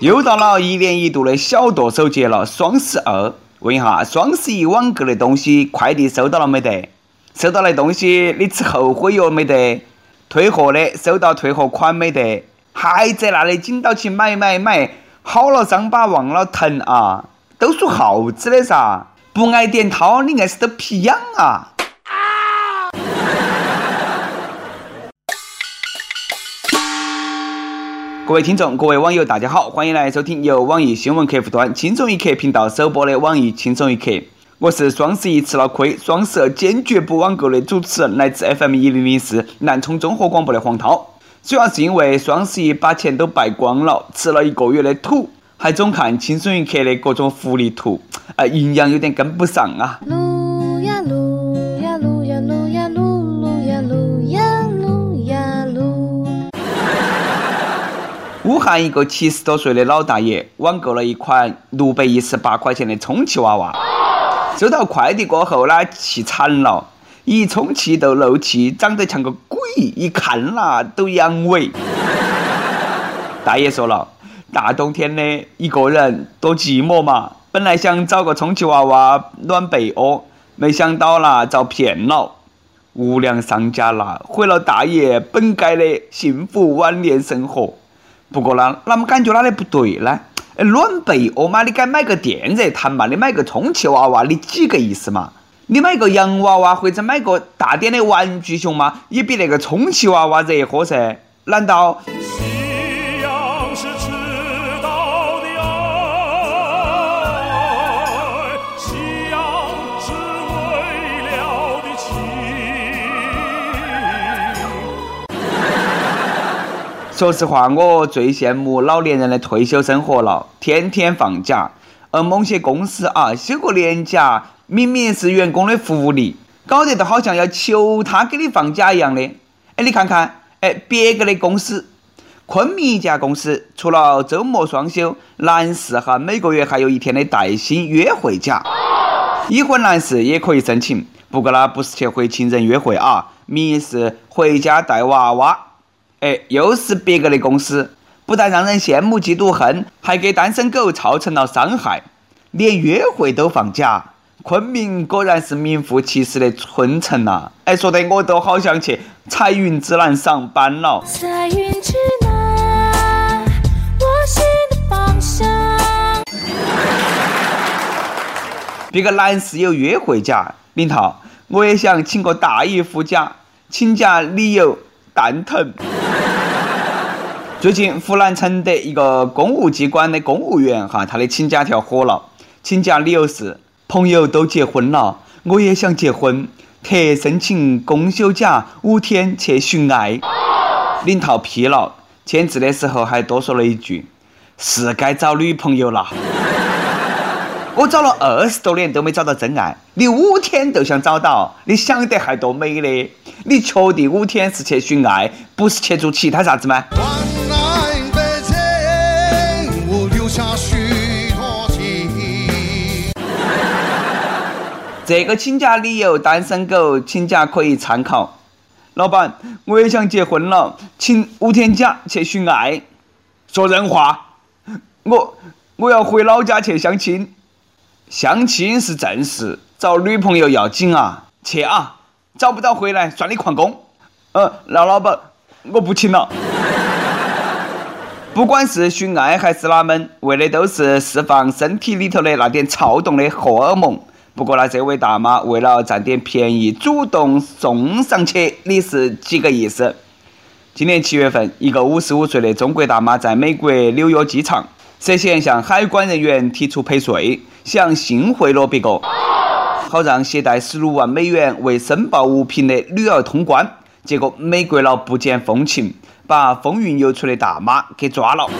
又到了一年一度的小剁手节了，双十二。问一下，双十一网购的东西快递收到了没得？收到的东西你吃后悔药没得？退货的收到退货款没得？还在那里紧到起买买买，好了伤疤忘了疼啊！都属耗子的噻，不挨点掏你硬是都皮痒啊！各位听众，各位网友，大家好，欢迎来收听由网易新闻客户端“轻松一刻”频道首播的《网易轻松一刻》。我是双十一吃了亏，双十二坚决不网购的主持人，来自 FM 一零零四南充综合广播的黄涛。主要是因为双十一把钱都败光了，吃了一个月的土，还总看轻松一刻的各种福利图，呃，营养有点跟不上啊。嗯汉一个七十多岁的老大爷网购了一款六百一十八块钱的充气娃娃，收到快递过后呢，气惨了，一充气都漏气，长得像个鬼，一看啦都阳痿。大爷说了，大冬天的一个人多寂寞嘛，本来想找个充气娃娃暖被窝，没想到啦遭骗了，无良商家啦毁了大爷本该的幸福晚年生活。不过呢，那么感觉哪里不对呢？哎暖被窝嘛，你该买个电热毯嘛，你买个充气娃娃，你几个意思嘛？你买个洋娃娃或者买个大点的玩具熊嘛，也比那个充气娃娃热和噻？难道？说实话，我最羡慕老年人的退休生活了，天天放假。而某些公司啊，休个年假，明明是员工的福利，搞得都好像要求他给你放假一样的。哎，你看看，哎，别个的公司，昆明一家公司，除了周末双休，男士哈每个月还有一天的带薪约会假，已婚男士也可以申请。不过呢，不是去和情人约会啊，名义是回家带娃娃。哎，又是别个的公司，不但让人羡慕嫉妒恨，还给单身狗造成了伤害，连约会都放假。昆明果然是名副其实的春城呐！哎，说得我都好想去彩云之南上班了。彩云之南，我心的方向。别个男士有约会假，领导，我也想请个大姨夫假，请假理由蛋疼。最近，湖南承德一个公务机关的公务员哈，他的请假条火了。请假理由是朋友都结婚了，我也想结婚，特申请公休假五天去寻爱。领导批了，签字的时候还多说了一句：“是该找女朋友了。”我找了二十多年都没找到真爱，你五天都想找到，你想得还多美嘞？你确定五天是去寻爱，不是去做其他啥子吗？这个请假理由，单身狗请假可以参考。老板，我也想结婚了，请五天假去寻爱。说人话，我我要回老家去相亲。相亲是正事，找女朋友要紧啊！去啊，找不到回来算你旷工。呃，那老板，我不请了。不管是寻爱还是哪门，为的都是释放身体里头的那点躁动的荷尔蒙。不过呢，这位大妈为了占点便宜，主动送上去，你是几个意思？今年七月份，一个五十五岁的中国大妈在美国纽约机场涉嫌向海关人员提出赔税，想性贿赂别个，好让携带十六万美元为申报物品的女儿通关。结果美国佬不解风情，把风韵犹存的大妈给抓了，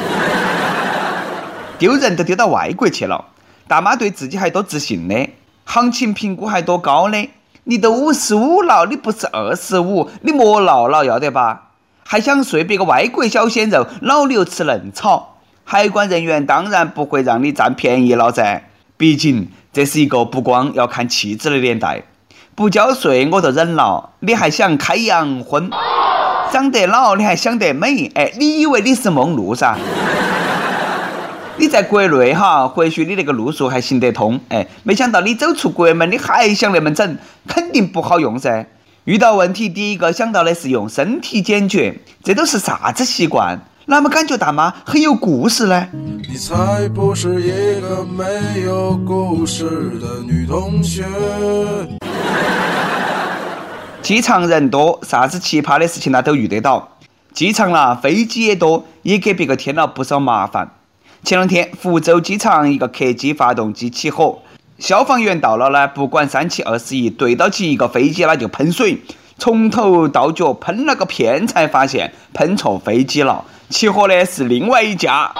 丢人都丢到外国去了。大妈对自己还多自信呢。行情评估还多高呢？你都五十五了，你不是二十五，你莫闹了，要得吧？还想睡别个外国小鲜肉，老牛吃嫩草？海关人员当然不会让你占便宜了噻，毕竟这是一个不光要看气质的年代。不交税我都忍了，你还想开洋荤？长得老你还想得美？哎，你以为你是梦露噻？你在国内哈，或许你那个路数还行得通，哎，没想到你走出国门，你还想那么整，肯定不好用噻。遇到问题，第一个想到的是用身体解决，这都是啥子习惯？那么感觉大妈很有故事呢？你才不是一个没有故事的女同学。机场人多，啥子奇葩的事情呢都遇得到。机场啦，飞机也多，也给别个添了不少麻烦。前两天，福州机场一个客机发动机起火。消防员到了呢，不管三七二十一，对到起一个飞机，那就喷水，从头到脚喷了个遍，才发现喷错飞机了。起火的是另外一架，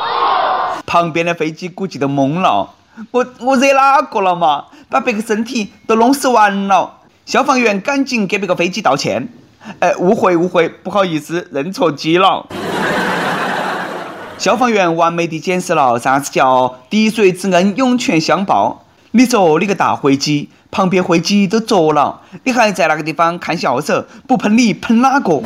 旁边的飞机估计都懵了。我我惹哪个了嘛？把别个身体都弄死完了。消防员赶紧给别个飞机道歉。哎，误会误会，不好意思，认错机了。消防员完美的解释了啥子叫滴水之恩，涌泉相报。你说你个大飞机，旁边飞机都着了，你还在那个地方看笑手，不喷你喷哪个？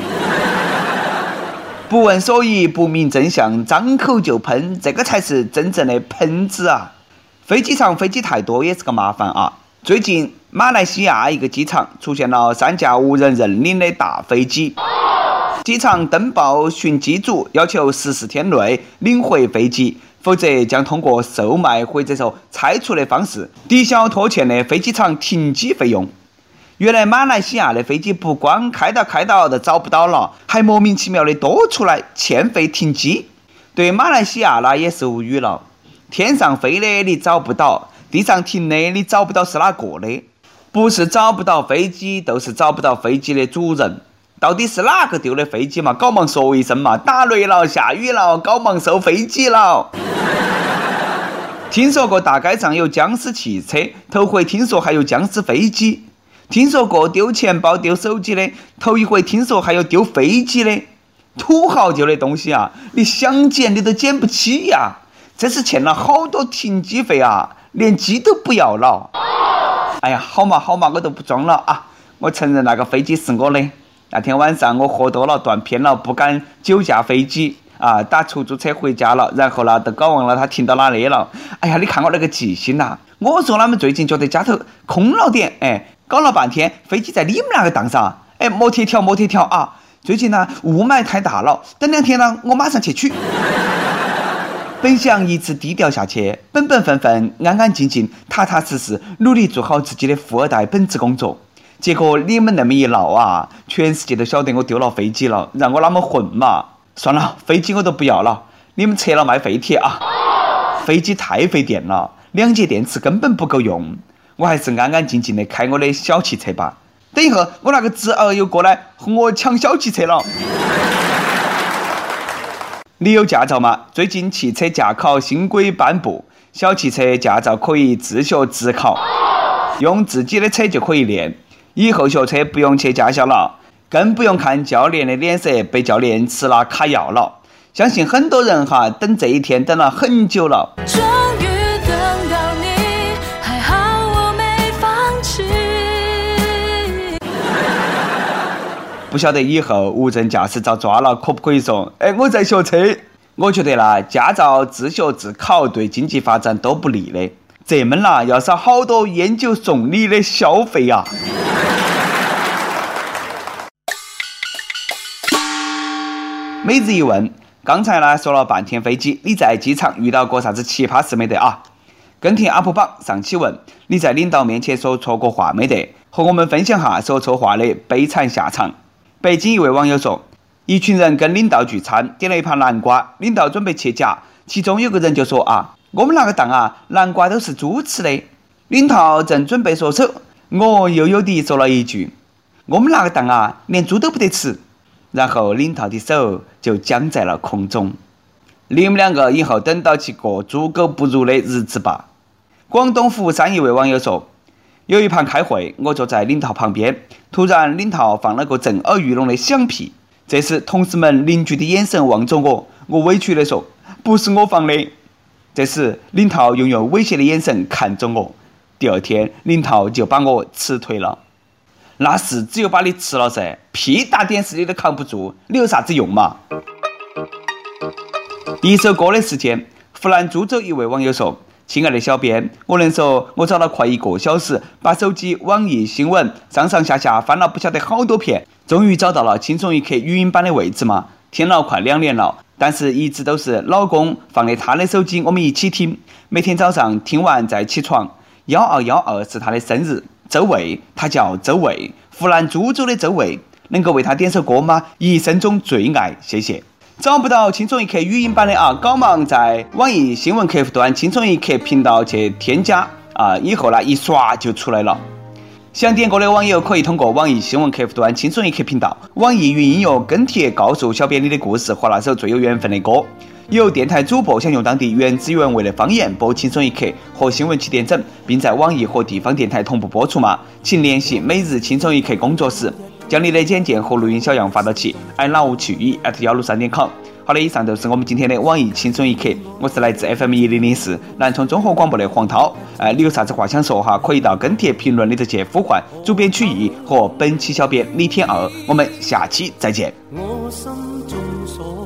不问所以，不明真相，张口就喷，这个才是真正的喷子啊！飞机场飞机太多也是个麻烦啊。最近马来西亚一个机场出现了三架无人认领的大飞机，机场登报寻机组，要求十四天内领回飞机。否则将通过售卖或者说拆除的方式抵消拖欠的飞机场停机费用。原来马来西亚的飞机不光开到开到都找不到了，还莫名其妙的多出来欠费停机。对马来西亚那也是无语了。天上飞的你找不到，地上停的你找不到是哪个的？不是找不到飞机，就是找不到飞机的主人。到底是哪个丢的飞机嘛？搞忙说一声嘛！打雷了，下雨了，搞忙收飞机了。听说过大街上有僵尸汽车，头回听说还有僵尸飞机。听说过丢钱包、丢手机的，头一回听说还有丢飞机的。土豪丢的东西啊，你想捡你都捡不起呀！这是欠了好多停机费啊，连机都不要了。哎呀，好嘛好嘛，我都不装了啊！我承认那个飞机是我的。那天晚上我喝多了断片了，不敢酒驾飞机啊，打出租车回家了，然后呢都搞忘了他停到哪里了。哎呀，你看我那个记性呐！我说他们最近觉得家头空了点，哎，搞了半天飞机在你们那个档上，哎，莫贴条莫贴条啊！最近呢雾霾太大了，等两天呢我马上去取。本想一直低调下去，本本分分、安安静静、踏踏实实，努力做好自己的富二代本职工作。结果你们那么一闹啊，全世界都晓得我丢了飞机了，让我啷么混嘛？算了，飞机我都不要了，你们拆了卖废铁啊！飞机太费电了，两节电池根本不够用，我还是安安静静的开我的小汽车吧。等一会儿我那个侄儿又过来和我抢小汽车了。你有驾照吗？最近汽车驾考新规颁布，小汽车驾照可以自学自考，用自己的车就可以练。以后学车不用去驾校了，更不用看教练的脸色，被教练吃了卡药了。相信很多人哈等这一天等了很久了。终于等到你，还好我没放弃。不晓得以后无证驾驶遭抓了，可不可以说？哎，我在学车。我觉得啦，驾照自学自考对经济发展都不利的。这门啦要少好多烟酒送礼的消费呀。每日一问，刚才呢说了半天飞机，你在机场遇到过啥子奇葩事没得啊？跟帖 UP 榜上期问，你在领导面前说错过话没得？和我们分享下说错话的悲惨下场。北京一位网友说，一群人跟领导聚餐，点了一盘南瓜，领导准备切夹，其中有个人就说啊，我们那个档啊，南瓜都是猪吃的。领导正准备说手，我悠悠地说了一句，我们那个档啊，连猪都不得吃。然后领导的手就僵在了空中。你们两个以后等到起过猪狗不如的日子吧。广东佛山一位网友说：“有一盘开会，我坐在领导旁边，突然领导放了个震耳欲聋的响屁。这时同事们邻居的眼神望着我，我委屈地说：‘不是我放的。’这时领导又用威胁的眼神看着我。第二天，领导就把我辞退了。”那是只有把你吃了噻，屁大点事你都扛不住，你有啥子用嘛？一首歌的时间，湖南株洲一位网友说：“亲爱的小编，我能说我找了快一个小时，把手机网易新闻上上下下翻了不晓得好多遍，终于找到了轻松一刻语音版的位置吗？听了快两年了，但是一直都是老公放的他的手机，我们一起听。每天早上听完再起床。幺二幺二是他的生日，周卫，他叫周卫，湖南株洲的周卫，能够为他点首歌吗？一生中最爱，谢谢。”找不到轻松一刻语音版的啊，赶忙在网易新闻客户端轻松一刻频道去添加啊，以后呢一刷就出来了。想点歌的网友可以通过网易新闻客户端轻松一刻频道、网易云音乐跟帖告诉小编你的故事和那首最有缘分的歌。有电台主播想用当地原汁原味的方言播轻松一刻和新闻七点整，并在网易和地方电台同步播出吗？请联系每日轻松一刻工作室。将你的简介和录音小样发到起 i love 去一 at 幺六三点 com。好的，以上就是我们今天的网易轻松一刻。我是来自 FM 一零零四南充综合广播的黄涛。哎，你有啥子话想说哈？可以到跟帖评论里头去呼唤主编曲艺和本期小编李天二。我们下期再见。我心中所，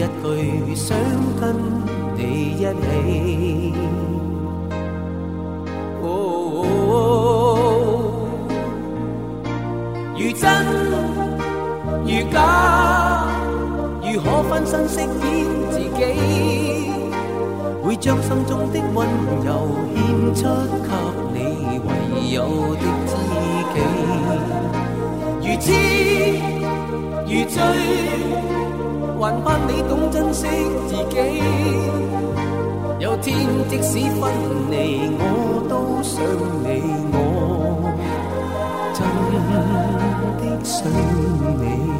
一句想跟你一起。如真如假，如何分身饰演自己？会将心中的温柔献出给你唯有的知己。如痴如醉，还盼你懂珍惜自己。有天即使分离，我都想你，我真的想你。